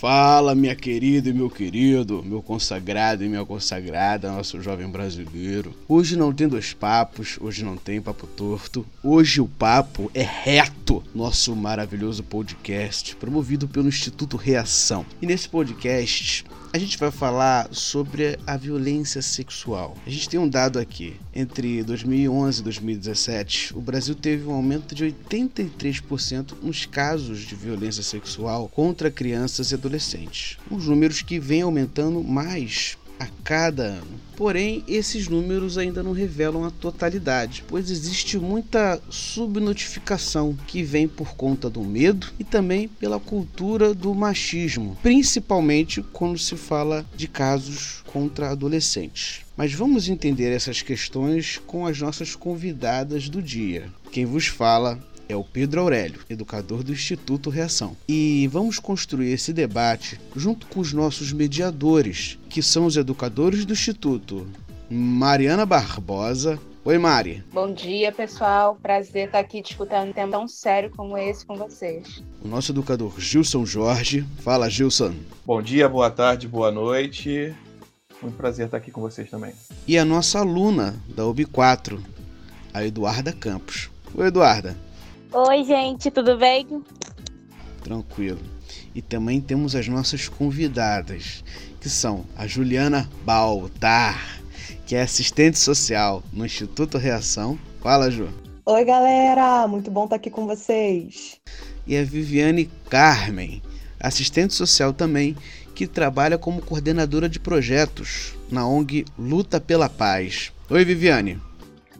Fala, minha querida e meu querido, meu consagrado e minha consagrada, nosso jovem brasileiro. Hoje não tem dois papos, hoje não tem papo torto, hoje o papo é reto. Nosso maravilhoso podcast, promovido pelo Instituto Reação. E nesse podcast a gente vai falar sobre a violência sexual. A gente tem um dado aqui. Entre 2011 e 2017, o Brasil teve um aumento de 83% nos casos de violência sexual contra crianças e adolescentes. Os números que vêm aumentando mais a cada ano. Porém, esses números ainda não revelam a totalidade, pois existe muita subnotificação que vem por conta do medo e também pela cultura do machismo, principalmente quando se fala de casos contra adolescentes. Mas vamos entender essas questões com as nossas convidadas do dia. Quem vos fala é o Pedro Aurélio, educador do Instituto Reação. E vamos construir esse debate junto com os nossos mediadores, que são os educadores do Instituto. Mariana Barbosa. Oi, Mari. Bom dia, pessoal. Prazer estar aqui disputando um tema tão sério como esse com vocês. O nosso educador Gilson Jorge. Fala, Gilson. Bom dia, boa tarde, boa noite. Muito prazer estar aqui com vocês também. E a nossa aluna da UB4, a Eduarda Campos. Oi, Eduarda. Oi, gente, tudo bem? Tranquilo. E também temos as nossas convidadas, que são a Juliana Baltar, que é assistente social no Instituto Reação. Fala, Ju. Oi, galera, muito bom estar aqui com vocês. E a Viviane Carmen, assistente social também, que trabalha como coordenadora de projetos na ONG Luta pela Paz. Oi, Viviane.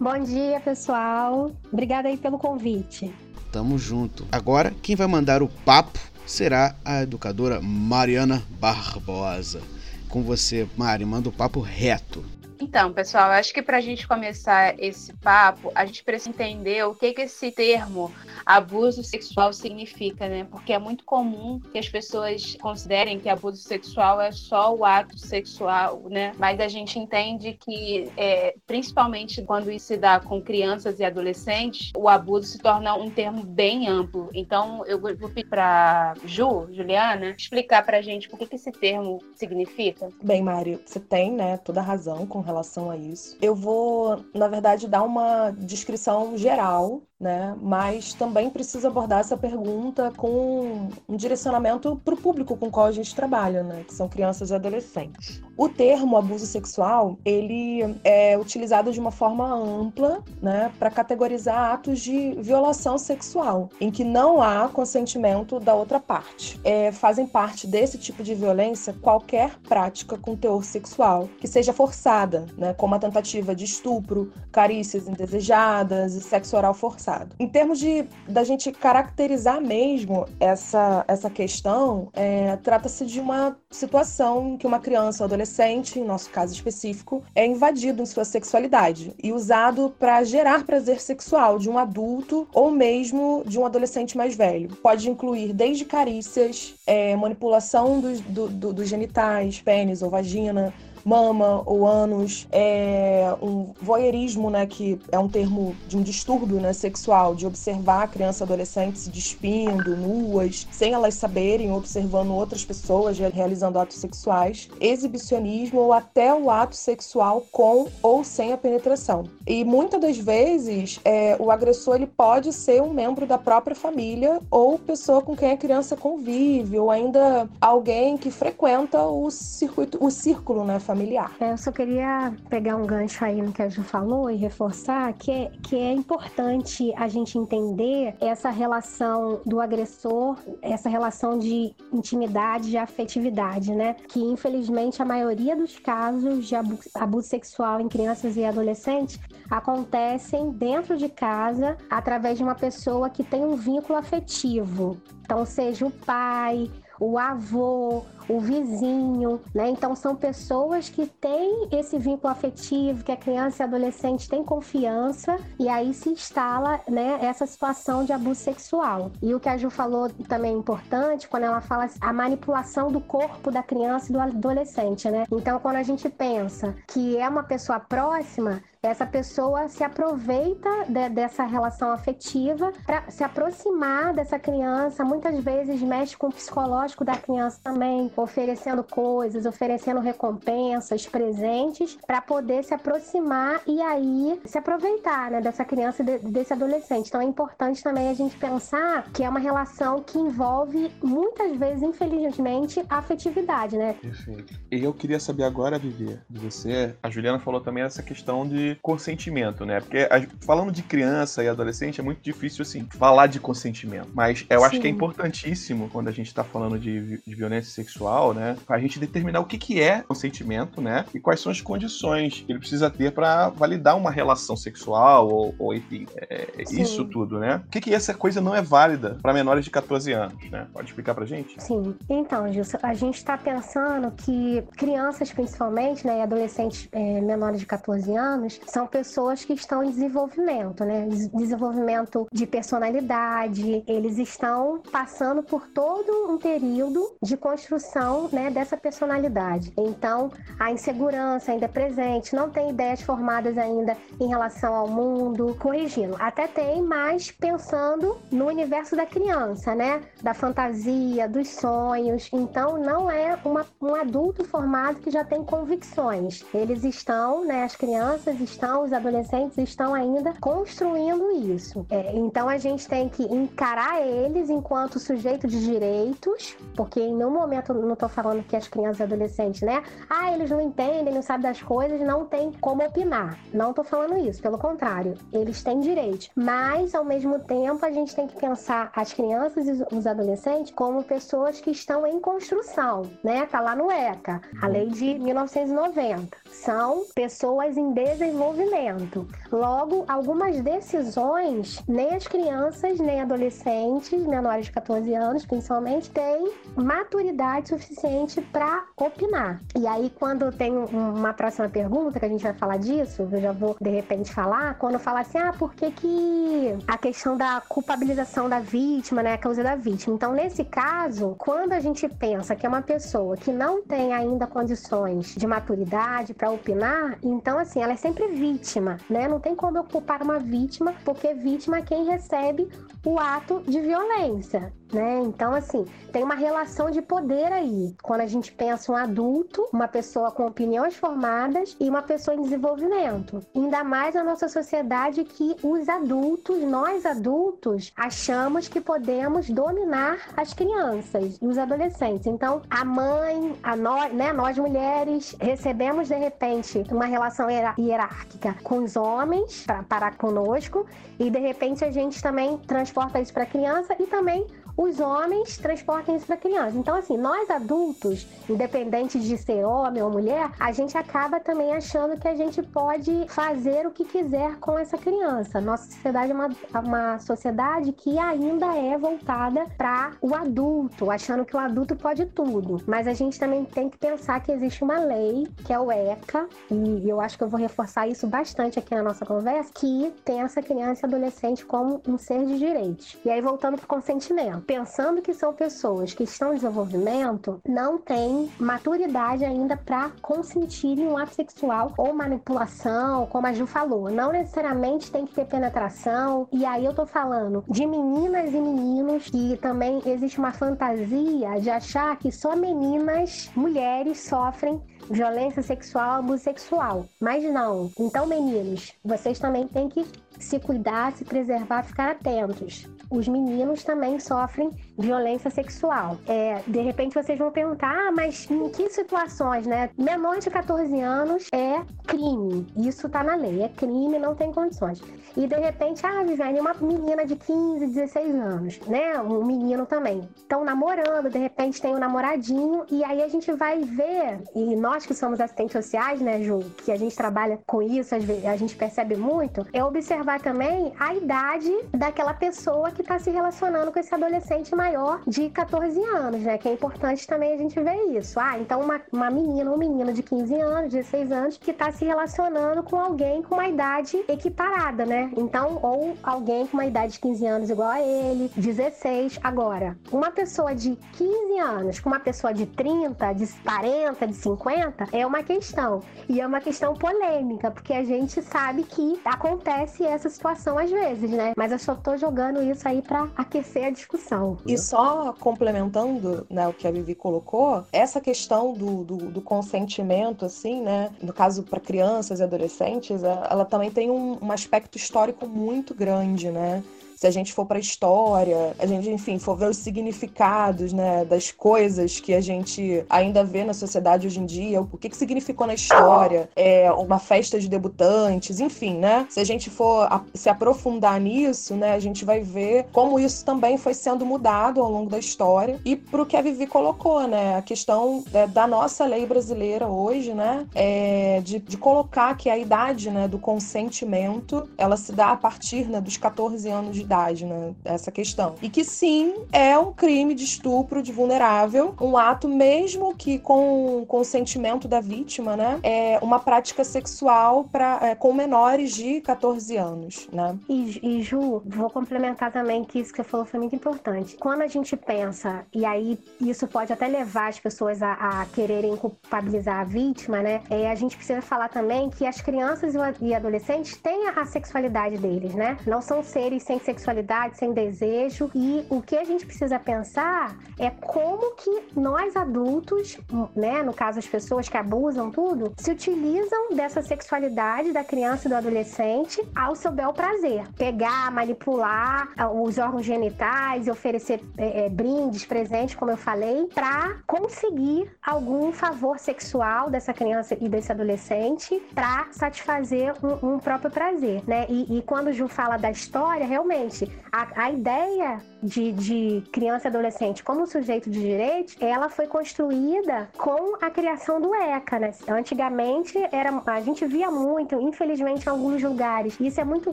Bom dia, pessoal. Obrigada aí pelo convite. Tamo junto. Agora, quem vai mandar o papo será a educadora Mariana Barbosa. Com você, Mari, manda o papo reto. Então, pessoal, acho que para a gente começar esse papo, a gente precisa entender o que, que esse termo abuso sexual significa, né? Porque é muito comum que as pessoas considerem que abuso sexual é só o ato sexual, né? Mas a gente entende que, é, principalmente quando isso se dá com crianças e adolescentes, o abuso se torna um termo bem amplo. Então, eu vou pedir para Ju, Juliana, explicar para a gente o que, que esse termo significa. Bem, Mário, você tem, né, toda a razão com relação a isso. Eu vou, na verdade, dar uma descrição geral né? Mas também precisa abordar essa pergunta com um direcionamento para o público com o qual a gente trabalha, né? Que são crianças e adolescentes. O termo abuso sexual ele é utilizado de uma forma ampla, né? Para categorizar atos de violação sexual, em que não há consentimento da outra parte. É, fazem parte desse tipo de violência qualquer prática com teor sexual que seja forçada, né? Como a tentativa de estupro, carícias indesejadas e sexo oral forçado passado. Em termos de da gente caracterizar mesmo essa, essa questão, é, trata-se de uma situação em que uma criança ou adolescente, em nosso caso específico, é invadido em sua sexualidade e usado para gerar prazer sexual de um adulto ou mesmo de um adolescente mais velho. Pode incluir desde carícias, é, manipulação dos do, do, do genitais, pênis ou vagina, mama ou ânus, é um voyeurismo, né, que é um termo de um distúrbio né, sexual, de observar crianças e adolescentes se despindo, nuas, sem elas saberem, observando outras pessoas realizando atos sexuais, exibicionismo ou até o ato sexual com ou sem a penetração. E muitas das vezes é, o agressor ele pode ser um membro da própria família ou pessoa com quem a criança convive, ou ainda alguém que frequenta o circuito, o círculo né, familiar. É, eu só queria pegar um gancho aí no que a Ju falou e reforçar que é, que é importante a gente entender essa relação do agressor, essa relação de intimidade, de afetividade, né? Que infelizmente a maioria dos casos de abuso, abuso sexual em crianças e adolescentes acontecem dentro de casa através de uma pessoa que tem um vínculo afetivo. Então, seja o pai, o avô, o vizinho, né? Então são pessoas que têm esse vínculo afetivo, que a criança e adolescente têm confiança e aí se instala, né, essa situação de abuso sexual. E o que a Ju falou também é importante quando ela fala a manipulação do corpo da criança e do adolescente, né? Então quando a gente pensa que é uma pessoa próxima, essa pessoa se aproveita de, dessa relação afetiva para se aproximar dessa criança, muitas vezes mexe com o psicológico da criança também, oferecendo coisas, oferecendo recompensas, presentes, para poder se aproximar e aí se aproveitar né, dessa criança e de, desse adolescente. Então é importante também a gente pensar que é uma relação que envolve muitas vezes, infelizmente, a afetividade, né? Perfeito. E eu queria saber agora, Vivi, de você, a Juliana falou também essa questão de consentimento, né? Porque falando de criança e adolescente é muito difícil, assim, falar de consentimento. Mas eu Sim. acho que é importantíssimo quando a gente tá falando de, de violência sexual, né? A gente determinar o que, que é consentimento, né? E quais são as condições que ele precisa ter para validar uma relação sexual ou, ou enfim, é, isso tudo, né? O que, que essa coisa não é válida para menores de 14 anos, né? Pode explicar pra gente? Sim. Então, Gilson, a gente tá pensando que crianças, principalmente, né, e adolescentes é, menores de 14 anos, são pessoas que estão em desenvolvimento, né? Desenvolvimento de personalidade. Eles estão passando por todo um período de construção, né, dessa personalidade. Então, a insegurança ainda é presente, não tem ideias formadas ainda em relação ao mundo, corrigindo. Até tem, mas pensando no universo da criança, né? Da fantasia, dos sonhos. Então, não é uma, um adulto formado que já tem convicções. Eles estão, né? As crianças estão, os adolescentes estão ainda construindo isso. É, então a gente tem que encarar eles enquanto sujeito de direitos, porque em nenhum momento não estou falando que as crianças e adolescentes, né? Ah, eles não entendem, não sabem das coisas, não tem como opinar. Não estou falando isso, pelo contrário, eles têm direitos. Mas, ao mesmo tempo, a gente tem que pensar as crianças e os adolescentes como pessoas que estão em construção, né? Tá lá no ECA, a lei de 1990. São pessoas em desenvolvimento. Logo, algumas decisões, nem as crianças, nem adolescentes, menores de 14 anos, principalmente, têm maturidade suficiente para opinar. E aí, quando tem uma próxima pergunta, que a gente vai falar disso, eu já vou de repente falar, quando fala assim, ah, por que, que a questão da culpabilização da vítima, né, a causa da vítima. Então, nesse caso, quando a gente pensa que é uma pessoa que não tem ainda condições de maturidade para opinar, então, assim, ela é sempre vítima, né? Não tem como eu culpar uma vítima, porque vítima é quem recebe o ato de violência né? Então, assim, tem uma relação de poder aí. Quando a gente pensa um adulto, uma pessoa com opiniões formadas e uma pessoa em desenvolvimento. Ainda mais na nossa sociedade que os adultos, nós adultos, achamos que podemos dominar as crianças e os adolescentes. Então, a mãe, a nós, né, nós mulheres, recebemos de repente uma relação hierárquica com os homens para parar conosco e de repente a gente também transporta isso para a criança e também os homens transportem isso para criança. Então, assim, nós adultos, independente de ser homem ou mulher, a gente acaba também achando que a gente pode fazer o que quiser com essa criança. Nossa sociedade é uma, uma sociedade que ainda é voltada para o adulto, achando que o adulto pode tudo. Mas a gente também tem que pensar que existe uma lei, que é o ECA, e eu acho que eu vou reforçar isso bastante aqui na nossa conversa, que tem essa criança e adolescente como um ser de direitos. E aí, voltando para o consentimento pensando que são pessoas que estão em desenvolvimento, não têm maturidade ainda para consentirem um ato sexual ou manipulação, como a Ju falou. Não necessariamente tem que ter penetração. E aí eu tô falando de meninas e meninos que também existe uma fantasia de achar que só meninas, mulheres sofrem violência sexual, abuso sexual. Mas não. Então, meninos, vocês também têm que se cuidar, se preservar, ficar atentos. Os meninos também sofrem violência sexual. É, de repente vocês vão perguntar, ah, mas em que situações, né? Menor de 14 anos é crime. Isso tá na lei, é crime, não tem condições. E de repente, ah, Viviane, uma menina de 15, 16 anos, né? Um menino também. Estão namorando, de repente tem um namoradinho, e aí a gente vai ver, e nós que somos assistentes sociais, né, Ju, que a gente trabalha com isso, a gente percebe muito, é observar também a idade daquela pessoa que está se relacionando com esse adolescente mais maior de 14 anos, né? Que é importante também a gente ver isso. Ah, então uma, uma menina, um menino de 15 anos, 16 anos, que está se relacionando com alguém com uma idade equiparada, né? Então, ou alguém com uma idade de 15 anos igual a ele, 16. Agora, uma pessoa de 15 anos com uma pessoa de 30, de 40, de 50, é uma questão. E é uma questão polêmica, porque a gente sabe que acontece essa situação às vezes, né? Mas eu só tô jogando isso aí para aquecer a discussão. E só complementando né, o que a Vivi colocou, essa questão do, do, do consentimento, assim, né? No caso, para crianças e adolescentes, ela também tem um, um aspecto histórico muito grande, né? Se a gente for para a história, a gente, enfim, for ver os significados, né, das coisas que a gente ainda vê na sociedade hoje em dia, o que, que significou na história, é uma festa de debutantes, enfim, né? Se a gente for a, se aprofundar nisso, né, a gente vai ver como isso também foi sendo mudado ao longo da história e pro que a Vivi colocou, né, a questão é, da nossa lei brasileira hoje, né, é de, de colocar que a idade, né, do consentimento, ela se dá a partir, né, dos 14 anos de idade, né? Essa questão. E que sim, é um crime de estupro de vulnerável, um ato mesmo que com consentimento da vítima, né? É uma prática sexual para é, com menores de 14 anos, né? E, e Ju, vou complementar também que isso que você falou foi muito importante. Quando a gente pensa, e aí isso pode até levar as pessoas a, a quererem culpabilizar a vítima, né? É, a gente precisa falar também que as crianças e adolescentes têm a sexualidade deles, né? Não são seres sem sexualidade sexualidade, sem desejo. E o que a gente precisa pensar é como que nós adultos, né, no caso as pessoas que abusam tudo, se utilizam dessa sexualidade da criança e do adolescente ao seu bel prazer. Pegar, manipular ah, os órgãos genitais e oferecer é, é, brindes, presentes, como eu falei, para conseguir algum favor sexual dessa criança e desse adolescente para satisfazer um, um, próprio prazer, né? E, e quando o Ju fala da história, realmente a, a ideia de, de, criança e adolescente como sujeito de direitos, ela foi construída com a criação do ECA, né? Antigamente era, a gente via muito, infelizmente, em alguns lugares. Isso é muito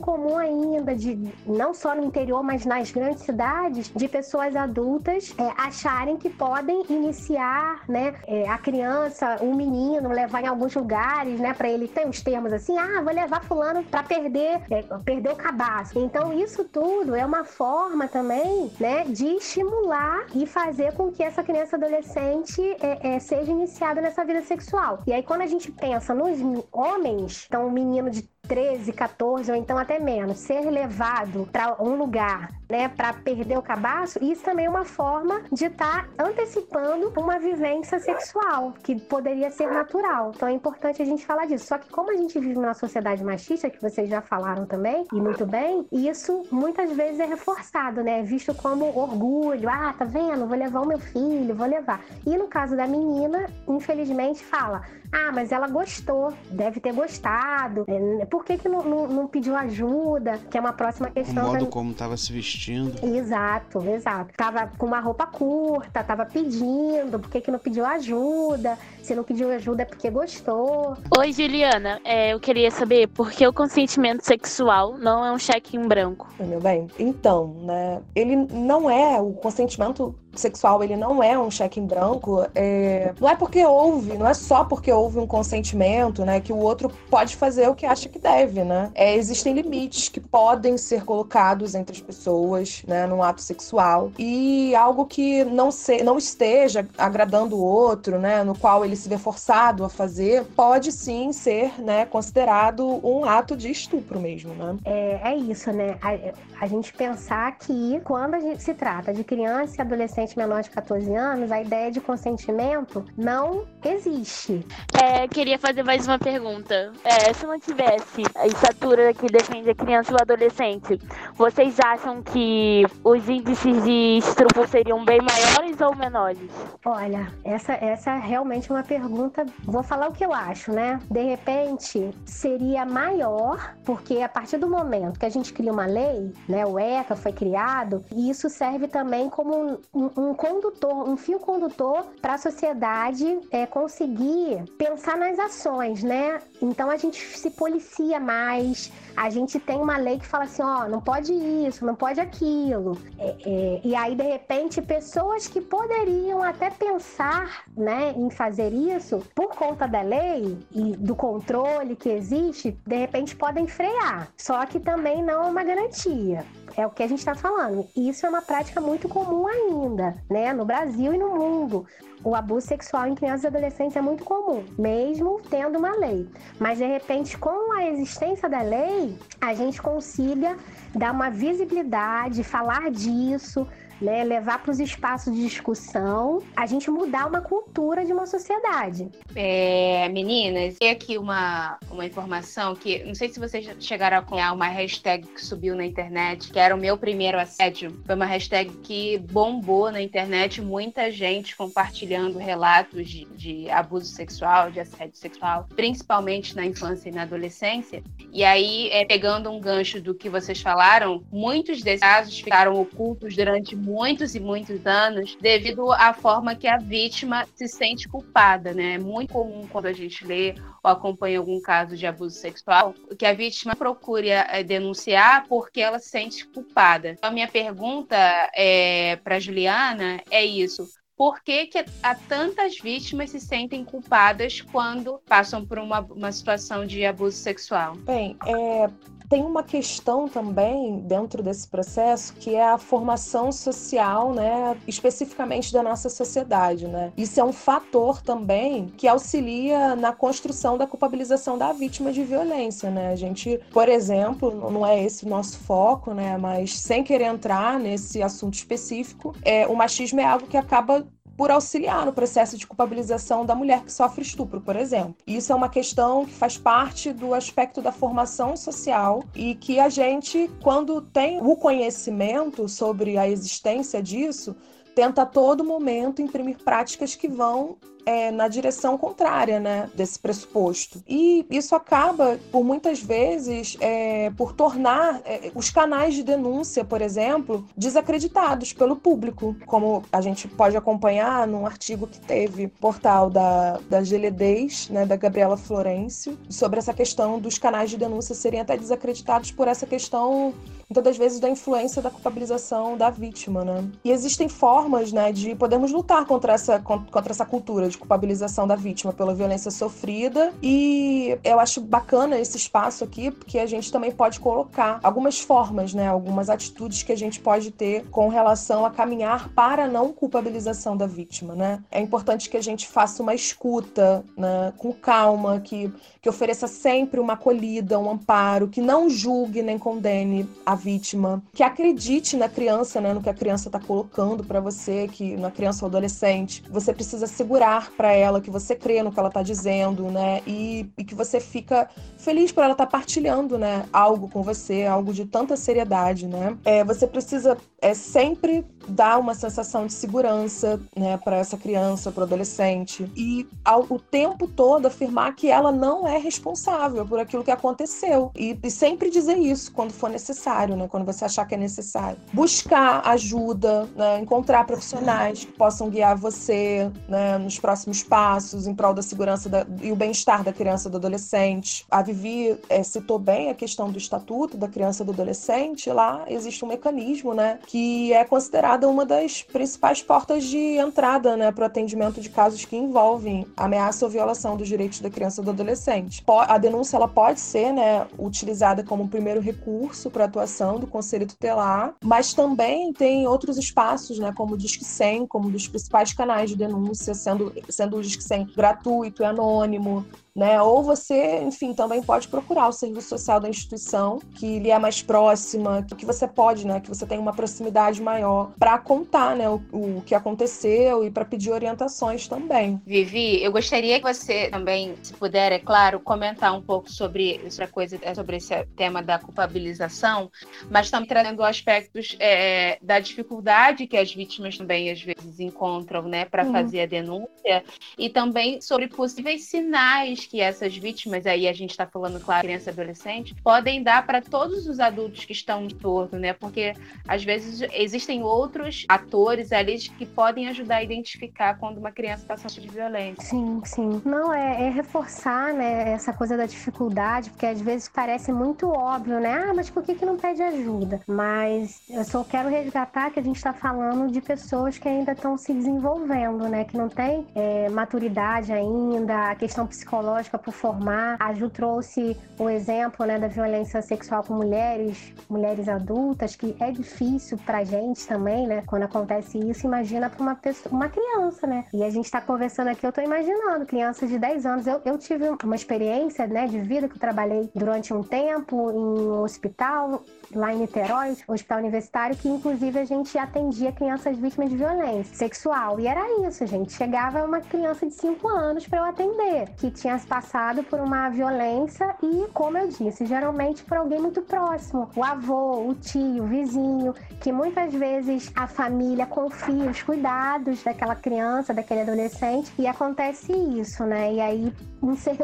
comum ainda, de não só no interior, mas nas grandes cidades, de pessoas adultas é, acharem que podem iniciar, né, é, a criança, o um menino, levar em alguns lugares, né, para ele tem uns termos assim, ah, vou levar fulano para perder, é, perder o cabaço. Então isso tudo é uma forma também, né, de estimular e fazer com que essa criança adolescente é, é, seja iniciada nessa vida sexual. E aí, quando a gente pensa nos homens, então um menino de 13, 14 ou então até menos, ser levado para um lugar, né, para perder o cabaço, isso também é uma forma de estar tá antecipando uma vivência sexual que poderia ser natural. Então é importante a gente falar disso. Só que como a gente vive numa sociedade machista, que vocês já falaram também, e muito bem, isso muitas vezes é reforçado, né? Visto como orgulho. Ah, tá vendo? Vou levar o meu filho, vou levar. E no caso da menina, infelizmente fala: ah, mas ela gostou, deve ter gostado. É, por que, que não, não, não pediu ajuda? Que é uma próxima questão. O modo como estava se vestindo. Exato, exato. Tava com uma roupa curta, tava pedindo, por que, que não pediu ajuda? Se não pediu ajuda é porque gostou. Oi, Juliana. É, eu queria saber por que o consentimento sexual não é um cheque em branco. Meu bem, então, né? Ele não é o consentimento sexual ele não é um cheque em branco, é... não é porque houve, não é só porque houve um consentimento, né, que o outro pode fazer o que acha que deve, né? É, existem limites que podem ser colocados entre as pessoas, né, num ato sexual e algo que não, se, não esteja agradando o outro, né, no qual ele se vê forçado a fazer, pode sim ser, né, considerado um ato de estupro mesmo, né? É, é isso, né? A, a gente pensar que quando a gente se trata de criança e adolescente adolescente menor de 14 anos, a ideia de consentimento não existe. É, queria fazer mais uma pergunta. É, se não tivesse a estatura que defende a criança e o adolescente, vocês acham que os índices de estupro seriam bem maiores ou menores? Olha, essa, essa é realmente uma pergunta. Vou falar o que eu acho, né? De repente, seria maior, porque a partir do momento que a gente cria uma lei, né? O ECA foi criado, e isso serve também como um um, condutor, um fio condutor para a sociedade é, conseguir pensar nas ações, né? Então a gente se policia mais, a gente tem uma lei que fala assim, ó, não pode isso, não pode aquilo. É, é, e aí, de repente, pessoas que poderiam até pensar né, em fazer isso, por conta da lei e do controle que existe, de repente podem frear. Só que também não é uma garantia. É o que a gente está falando. Isso é uma prática muito comum ainda, né? No Brasil e no mundo o abuso sexual em crianças e adolescentes é muito comum, mesmo tendo uma lei. Mas de repente, com a existência da lei, a gente consiga dar uma visibilidade, falar disso, né, levar para os espaços de discussão, a gente mudar uma cultura de uma sociedade. É, meninas, tem aqui uma, uma informação que não sei se vocês chegaram a acompanhar uma hashtag que subiu na internet, que era o meu primeiro assédio. Foi uma hashtag que bombou na internet, muita gente compartilhando relatos de, de abuso sexual, de assédio sexual, principalmente na infância e na adolescência. E aí, é, pegando um gancho do que vocês falaram, muitos desses casos ficaram ocultos durante muitos e muitos anos devido à forma que a vítima se sente culpada, né? É muito comum quando a gente lê ou acompanha algum caso de abuso sexual que a vítima procure eh, denunciar porque ela se sente culpada. Então, a minha pergunta é, para Juliana é isso. Por que, que há tantas vítimas se sentem culpadas quando passam por uma, uma situação de abuso sexual? Bem, é, tem uma questão também dentro desse processo que é a formação social, né, especificamente da nossa sociedade, né? Isso é um fator também que auxilia na construção da culpabilização da vítima de violência, né? A gente, por exemplo, não é esse o nosso foco, né, mas sem querer entrar nesse assunto específico, é, o machismo é algo que acaba por auxiliar no processo de culpabilização da mulher que sofre estupro, por exemplo. Isso é uma questão que faz parte do aspecto da formação social e que a gente, quando tem o conhecimento sobre a existência disso, tenta a todo momento imprimir práticas que vão é, na direção contrária né, desse pressuposto. E isso acaba, por muitas vezes, é, por tornar é, os canais de denúncia, por exemplo, desacreditados pelo público, como a gente pode acompanhar num artigo que teve portal da, da GLDs, né, da Gabriela Florencio, sobre essa questão dos canais de denúncia serem até desacreditados por essa questão muitas das vezes da influência da culpabilização da vítima, né? E existem formas, né, de podermos lutar contra essa, contra essa cultura de culpabilização da vítima pela violência sofrida. E eu acho bacana esse espaço aqui porque a gente também pode colocar algumas formas, né, algumas atitudes que a gente pode ter com relação a caminhar para a não culpabilização da vítima, né? É importante que a gente faça uma escuta, né, com calma, que que ofereça sempre uma acolhida, um amparo, que não julgue nem condene a vítima, que acredite na criança, né, no que a criança está colocando para você, que na criança ou adolescente, você precisa segurar para ela que você crê no que ela está dizendo, né, e, e, que você fica feliz por ela estar tá partilhando, né, algo com você, algo de tanta seriedade, né. É, você precisa é sempre dar uma sensação de segurança, né, para essa criança, para o adolescente e ao, o tempo todo afirmar que ela não é responsável por aquilo que aconteceu e, e sempre dizer isso quando for necessário né? Quando você achar que é necessário. Buscar ajuda, né? encontrar profissionais que possam guiar você né? nos próximos passos em prol da segurança da... e o bem-estar da criança e do adolescente. A Vivi é, citou bem a questão do estatuto da criança e do adolescente. Lá existe um mecanismo, né? Que é considerada uma das principais portas de entrada, né? Para o atendimento de casos que envolvem ameaça ou violação dos direitos da criança e do adolescente. A denúncia ela pode ser, né? Utilizada como primeiro recurso para atuação do Conselho Tutelar, mas também tem outros espaços, né, como o Disque 100, como dos principais canais de denúncia, sendo, sendo o Disque 100 gratuito e anônimo, né? Ou você, enfim, também pode procurar o serviço social da instituição que lhe é mais próxima, que você pode, né? Que você tem uma proximidade maior para contar, né? O, o que aconteceu e para pedir orientações também. Vivi, eu gostaria que você também, se puder, é claro, comentar um pouco sobre essa coisa, é, sobre esse tema da culpabilização, mas também trazendo aspectos é, da dificuldade que as vítimas também às vezes encontram, né, para fazer a denúncia e também sobre possíveis sinais que essas vítimas, aí a gente está falando, claro, criança e adolescente, podem dar para todos os adultos que estão em torno, né? Porque às vezes existem outros atores ali que podem ajudar a identificar quando uma criança está sofrendo violência. Sim, sim. Não, é, é, reforçar, né, essa coisa da dificuldade, porque às vezes parece muito óbvio, né? Ah, mas por que, que não pede ajuda? Mas eu só quero resgatar que a gente está falando de pessoas que ainda estão se desenvolvendo, né? Que não tem é, maturidade ainda, a questão psicológica por formar. A Ju trouxe o exemplo né, da violência sexual com mulheres, mulheres adultas, que é difícil pra gente também, né? Quando acontece isso, imagina para uma pessoa, uma criança, né? E a gente está conversando aqui, eu estou imaginando, crianças de 10 anos. Eu, eu tive uma experiência né, de vida que eu trabalhei durante um tempo em um hospital lá em Niterói, hospital universitário, que inclusive a gente atendia crianças vítimas de violência sexual. E era isso, gente. Chegava uma criança de 5 anos para eu atender, que tinha passado por uma violência e, como eu disse, geralmente por alguém muito próximo. O avô, o tio, o vizinho, que muitas vezes a família confia os cuidados daquela criança, daquele adolescente, e acontece isso, né? E aí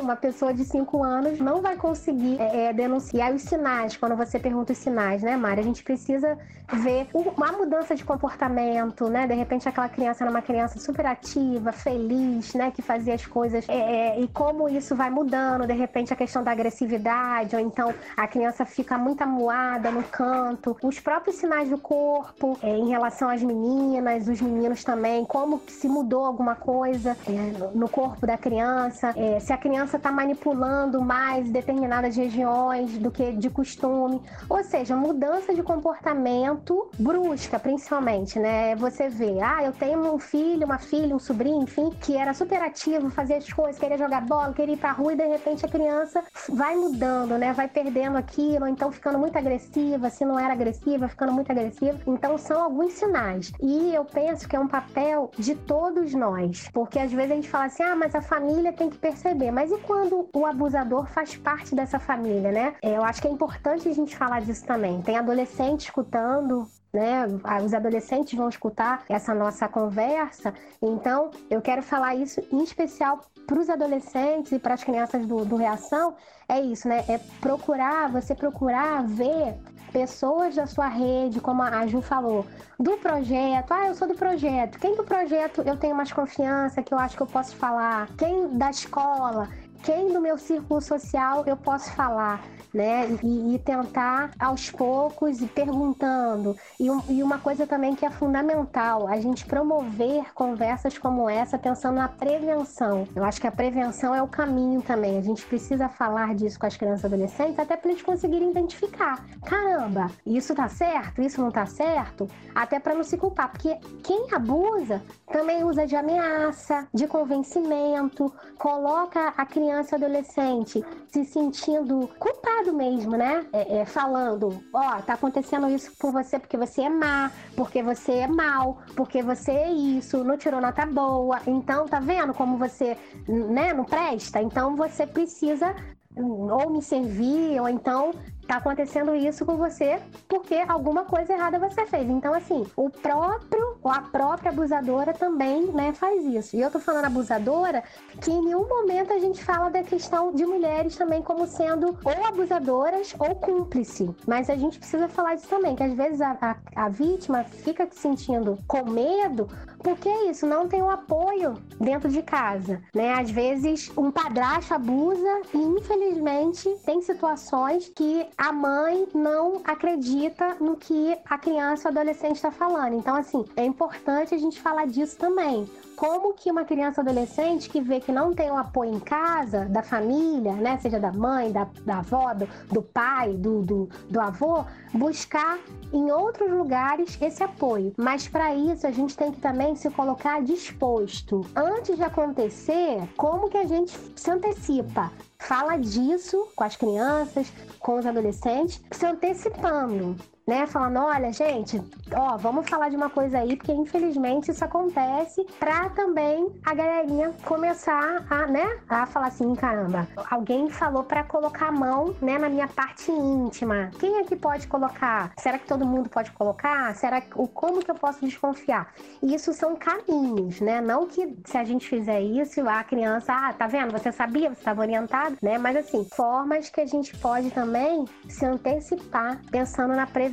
uma pessoa de 5 anos não vai conseguir é, é, denunciar os sinais. Quando você pergunta os sinais, né, Mari? A gente precisa ver uma mudança de comportamento, né? De repente aquela criança era uma criança super ativa, feliz, né? Que fazia as coisas é, é, e como isso vai mudando. De repente a questão da agressividade, ou então a criança fica muito amuada no canto. Os próprios sinais do corpo é, em relação às meninas, os meninos também, como se mudou alguma coisa é, no corpo da criança. É, se a criança está manipulando mais determinadas regiões do que de costume. Ou seja, mudança de comportamento brusca, principalmente, né? Você vê, ah, eu tenho um filho, uma filha, um sobrinho, enfim, que era super ativo, fazia as coisas, queria jogar bola, queria ir pra rua e de repente a criança vai mudando, né? Vai perdendo aquilo, então ficando muito agressiva, se não era agressiva, ficando muito agressiva. Então são alguns sinais. E eu penso que é um papel de todos nós, porque às vezes a gente fala assim, ah, mas a família tem que perceber perceber. Mas e quando o abusador faz parte dessa família, né? É, eu acho que é importante a gente falar disso também. Tem adolescente escutando, né? Os adolescentes vão escutar essa nossa conversa. Então, eu quero falar isso em especial para os adolescentes e para as crianças do, do Reação. É isso, né? É procurar, você procurar ver pessoas da sua rede, como a Ju falou, do projeto. Ah, eu sou do projeto. Quem do projeto eu tenho mais confiança, que eu acho que eu posso falar? Quem da escola? Quem do meu círculo social eu posso falar? né? E, e, tentar aos poucos e perguntando. E, e, uma coisa também que é fundamental, a gente promover conversas como essa pensando na prevenção. Eu acho que a prevenção é o caminho também. A gente precisa falar disso com as crianças e adolescentes até para eles conseguirem identificar. Caramba, isso tá certo? Isso não tá certo? Até para não se culpar, porque quem abusa também usa de ameaça, de convencimento, coloca a criança e adolescente se sentindo culpada mesmo, né? É, é, falando, ó, oh, tá acontecendo isso com você porque você é má, porque você é mal, porque você é isso, não tirou nota boa. Então, tá vendo como você, né, não presta? Então você precisa ou me servir, ou então tá acontecendo isso com você porque alguma coisa errada você fez. Então, assim, o próprio a própria abusadora também, né, faz isso. E eu tô falando abusadora que em nenhum momento a gente fala da questão de mulheres também como sendo ou abusadoras ou cúmplice. Mas a gente precisa falar disso também, que às vezes a, a, a vítima fica se sentindo com medo porque é isso, não tem o apoio dentro de casa, né? Às vezes um padrasto abusa e infelizmente tem situações que a mãe não acredita no que a criança ou adolescente está falando. Então, assim, é importante a gente falar disso também como que uma criança adolescente que vê que não tem o apoio em casa, da família, né, seja da mãe, da, da avó, do, do pai, do, do, do, avô, buscar em outros lugares esse apoio. Mas para isso a gente tem que também se colocar disposto. Antes de acontecer, como que a gente se antecipa? Fala disso com as crianças, com os adolescentes, se antecipando né, falando, olha, gente, ó, vamos falar de uma coisa aí, porque infelizmente isso acontece, pra também a galerinha começar a, né, a falar assim, caramba, alguém falou para colocar a mão, né, na minha parte íntima. Quem é que pode colocar? Será que todo mundo pode colocar? Será o como que eu posso desconfiar? E isso são caminhos, né? Não que se a gente fizer isso, a criança, ah, tá vendo? Você sabia, você estava orientado, né? Mas assim, formas que a gente pode também se antecipar pensando na prevenção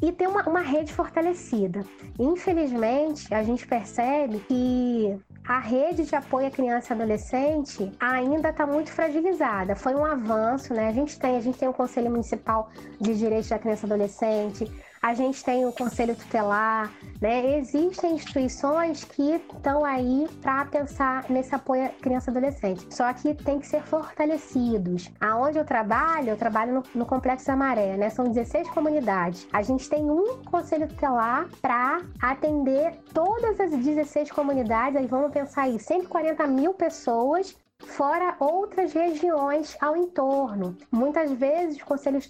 e ter uma, uma rede fortalecida. Infelizmente, a gente percebe que a rede de apoio à criança e adolescente ainda está muito fragilizada. Foi um avanço, né? A gente tem, a gente tem o Conselho Municipal de Direitos da Criança e Adolescente, a gente tem o Conselho Tutelar, né? Existem instituições que estão aí para pensar nesse apoio à criança e adolescente. Só que tem que ser fortalecidos. Aonde eu trabalho, eu trabalho no, no Complexo da Maré, né? São 16 comunidades. A gente tem um Conselho Tutelar para atender todas as 16 comunidades. Aí vamos pensar aí, 140 mil pessoas fora outras regiões ao entorno. Muitas vezes os conselhos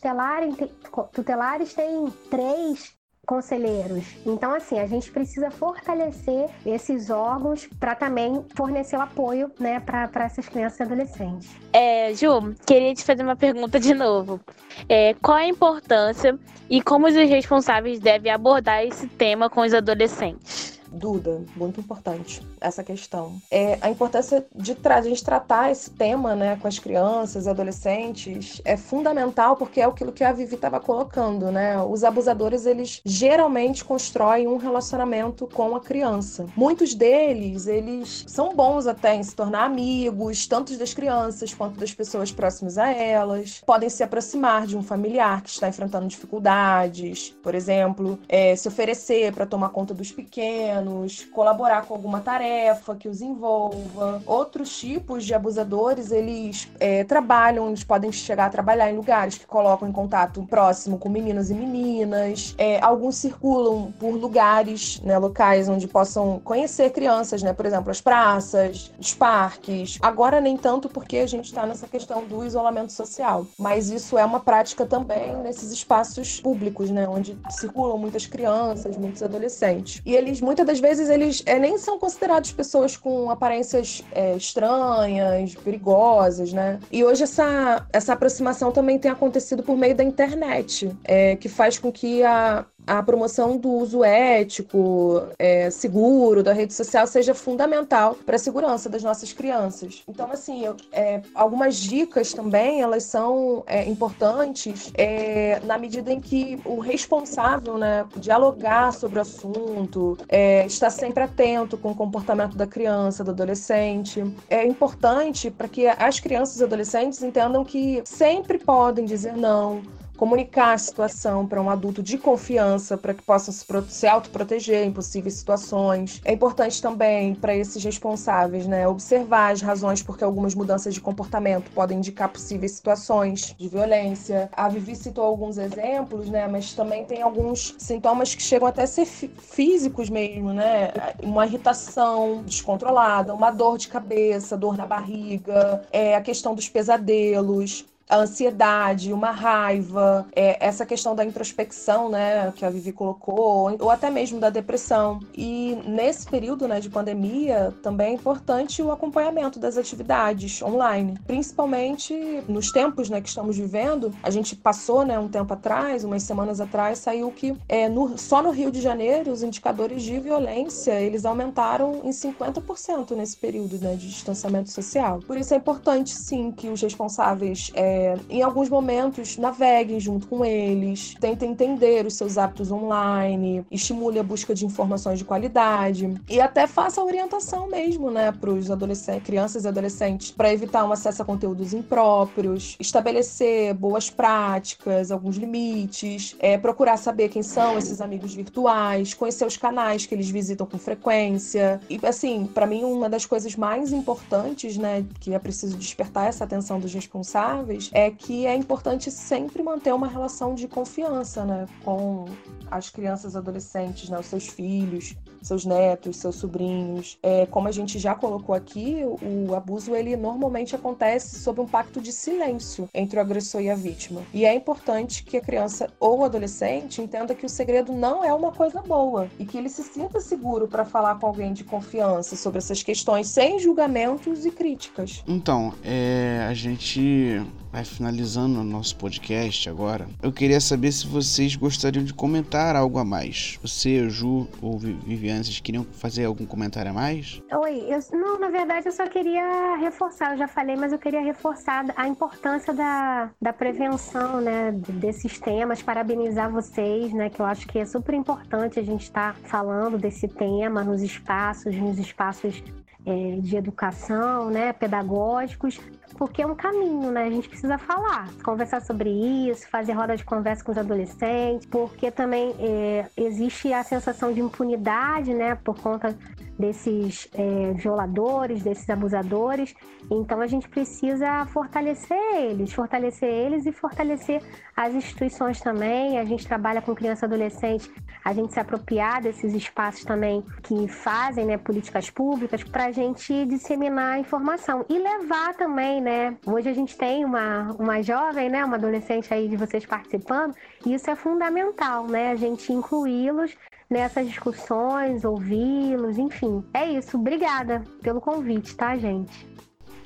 tutelares têm três conselheiros. Então, assim, a gente precisa fortalecer esses órgãos para também fornecer o apoio né, para essas crianças e adolescentes. É, Ju, queria te fazer uma pergunta de novo. É, qual a importância e como os responsáveis devem abordar esse tema com os adolescentes? Duda, muito importante essa questão. É, a importância de, a gente tratar esse tema né, com as crianças adolescentes é fundamental porque é aquilo que a Vivi estava colocando, né? Os abusadores, eles geralmente constroem um relacionamento com a criança. Muitos deles, eles são bons até em se tornar amigos, tanto das crianças quanto das pessoas próximas a elas. Podem se aproximar de um familiar que está enfrentando dificuldades, por exemplo, é, se oferecer para tomar conta dos pequenos colaborar com alguma tarefa que os envolva. Outros tipos de abusadores, eles é, trabalham, eles podem chegar a trabalhar em lugares que colocam em contato próximo com meninos e meninas. É, alguns circulam por lugares, né, locais onde possam conhecer crianças, né? Por exemplo, as praças, os parques. Agora nem tanto porque a gente está nessa questão do isolamento social, mas isso é uma prática também nesses espaços públicos, né? Onde circulam muitas crianças, muitos adolescentes. E eles muitas das vezes eles é, nem são considerados pessoas com aparências é, estranhas, perigosas, né? E hoje essa, essa aproximação também tem acontecido por meio da internet, é, que faz com que a, a promoção do uso ético, é, seguro da rede social seja fundamental para a segurança das nossas crianças. Então, assim, eu, é, algumas dicas também elas são é, importantes é, na medida em que o responsável, né, dialogar sobre o assunto, é, estar sempre atento com o comportamento da criança, do adolescente, é importante para que as crianças e adolescentes entendam que sempre podem dizer não comunicar a situação para um adulto de confiança para que possam se, se autoproteger em possíveis situações. É importante também para esses responsáveis, né, observar as razões porque algumas mudanças de comportamento podem indicar possíveis situações de violência. A Vivi citou alguns exemplos, né, mas também tem alguns sintomas que chegam até a ser físicos mesmo, né? Uma irritação descontrolada, uma dor de cabeça, dor na barriga, é a questão dos pesadelos, a ansiedade, uma raiva, é, essa questão da introspecção, né, que a Vivi colocou, ou até mesmo da depressão. E nesse período, né, de pandemia, também é importante o acompanhamento das atividades online, principalmente nos tempos, né, que estamos vivendo. A gente passou, né, um tempo atrás, umas semanas atrás, saiu que é, no, só no Rio de Janeiro os indicadores de violência eles aumentaram em 50% nesse período, né, de distanciamento social. Por isso é importante, sim, que os responsáveis é, é, em alguns momentos, naveguem junto com eles, tentem entender os seus hábitos online, estimule a busca de informações de qualidade e até faça orientação mesmo, né, para os adolescentes, crianças e adolescentes, para evitar um acesso a conteúdos impróprios, estabelecer boas práticas, alguns limites, é, procurar saber quem são esses amigos virtuais, conhecer os canais que eles visitam com frequência. E, assim, para mim, uma das coisas mais importantes, né, que é preciso despertar essa atenção dos responsáveis pais é que é importante sempre manter uma relação de confiança, né, com as crianças e adolescentes, né, os seus filhos, seus netos, seus sobrinhos. É, como a gente já colocou aqui, o abuso ele normalmente acontece sob um pacto de silêncio entre o agressor e a vítima. E é importante que a criança ou o adolescente entenda que o segredo não é uma coisa boa e que ele se sinta seguro para falar com alguém de confiança sobre essas questões sem julgamentos e críticas. Então, é, a gente vai finalizando o nosso podcast agora. Eu queria saber se vocês gostariam de comentar algo a mais. Você, Ju ou Viviane, vocês queriam fazer algum comentário a mais? Oi, eu, não, na verdade eu só queria reforçar, eu já falei, mas eu queria reforçar a importância da, da prevenção, né, desses temas, parabenizar vocês, né, que eu acho que é super importante a gente estar tá falando desse tema nos espaços, nos espaços é, de educação, né, pedagógicos, porque é um caminho, né? A gente precisa falar, conversar sobre isso, fazer roda de conversa com os adolescentes, porque também é, existe a sensação de impunidade, né, por conta desses é, violadores, desses abusadores. Então a gente precisa fortalecer eles, fortalecer eles e fortalecer as instituições também. A gente trabalha com criança e adolescente, a gente se apropriar desses espaços também que fazem né, políticas públicas para a gente disseminar a informação e levar também, né? Hoje a gente tem uma, uma jovem, né, uma adolescente aí de vocês participando, e isso é fundamental, né? A gente incluí-los nessas discussões, ouvi-los, enfim. É isso. Obrigada pelo convite, tá, gente?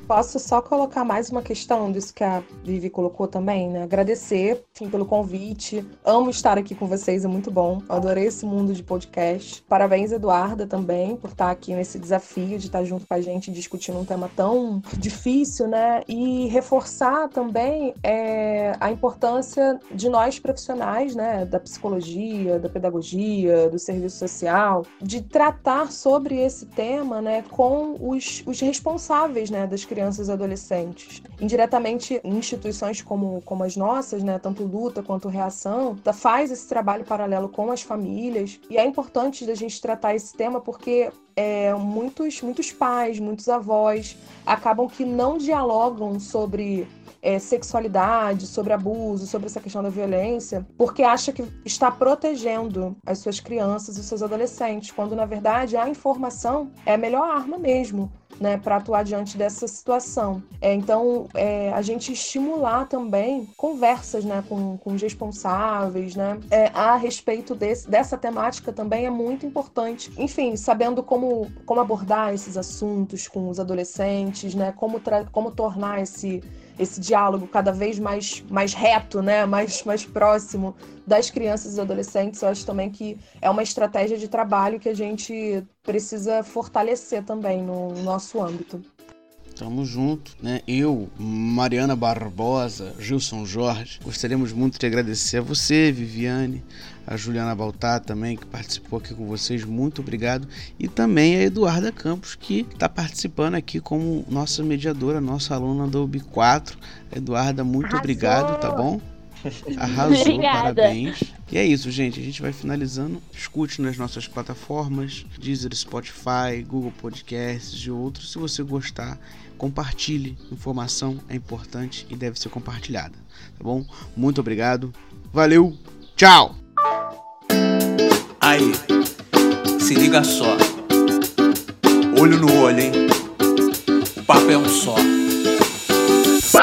Posso só colocar mais uma questão disso que a Vivi colocou também, né? Agradecer pelo convite. Amo estar aqui com vocês, é muito bom. Adorei esse mundo de podcast. Parabéns, Eduarda, também, por estar aqui nesse desafio de estar junto com a gente discutindo um tema tão difícil, né? E reforçar também é, a importância de nós profissionais, né? Da psicologia, da pedagogia, do serviço social, de tratar sobre esse tema, né? Com os, os responsáveis, né? Das crianças e adolescentes. Indiretamente, instituições como, como as nossas, né, tanto luta quanto reação, faz esse trabalho paralelo com as famílias. E é importante a gente tratar esse tema porque é, muitos, muitos pais, muitos avós acabam que não dialogam sobre é, sexualidade, sobre abuso, sobre essa questão da violência, porque acha que está protegendo as suas crianças e os seus adolescentes, quando na verdade a informação é a melhor arma mesmo né, para atuar diante dessa situação. É, então, é, a gente estimular também conversas né, com, com os responsáveis né, é, a respeito desse, dessa temática também é muito importante. Enfim, sabendo como, como abordar esses assuntos com os adolescentes, né, como, como tornar esse esse diálogo cada vez mais, mais reto, né? mais, mais próximo das crianças e adolescentes, eu acho também que é uma estratégia de trabalho que a gente precisa fortalecer também no nosso âmbito. Tamo junto, né? Eu, Mariana Barbosa, Gilson Jorge, gostaríamos muito de agradecer a você, Viviane, a Juliana Baltar também, que participou aqui com vocês, muito obrigado. E também a Eduarda Campos, que está participando aqui como nossa mediadora, nossa aluna do UB4. Eduarda, muito Arrasou. obrigado, tá bom? Arrasou, Obrigada. parabéns. E é isso, gente. A gente vai finalizando. Escute nas nossas plataformas: Deezer, Spotify, Google Podcasts e outros. Se você gostar, compartilhe. Informação é importante e deve ser compartilhada. Tá bom? Muito obrigado. Valeu. Tchau. Aí, se liga só. Olho no olho, hein? O papo é um só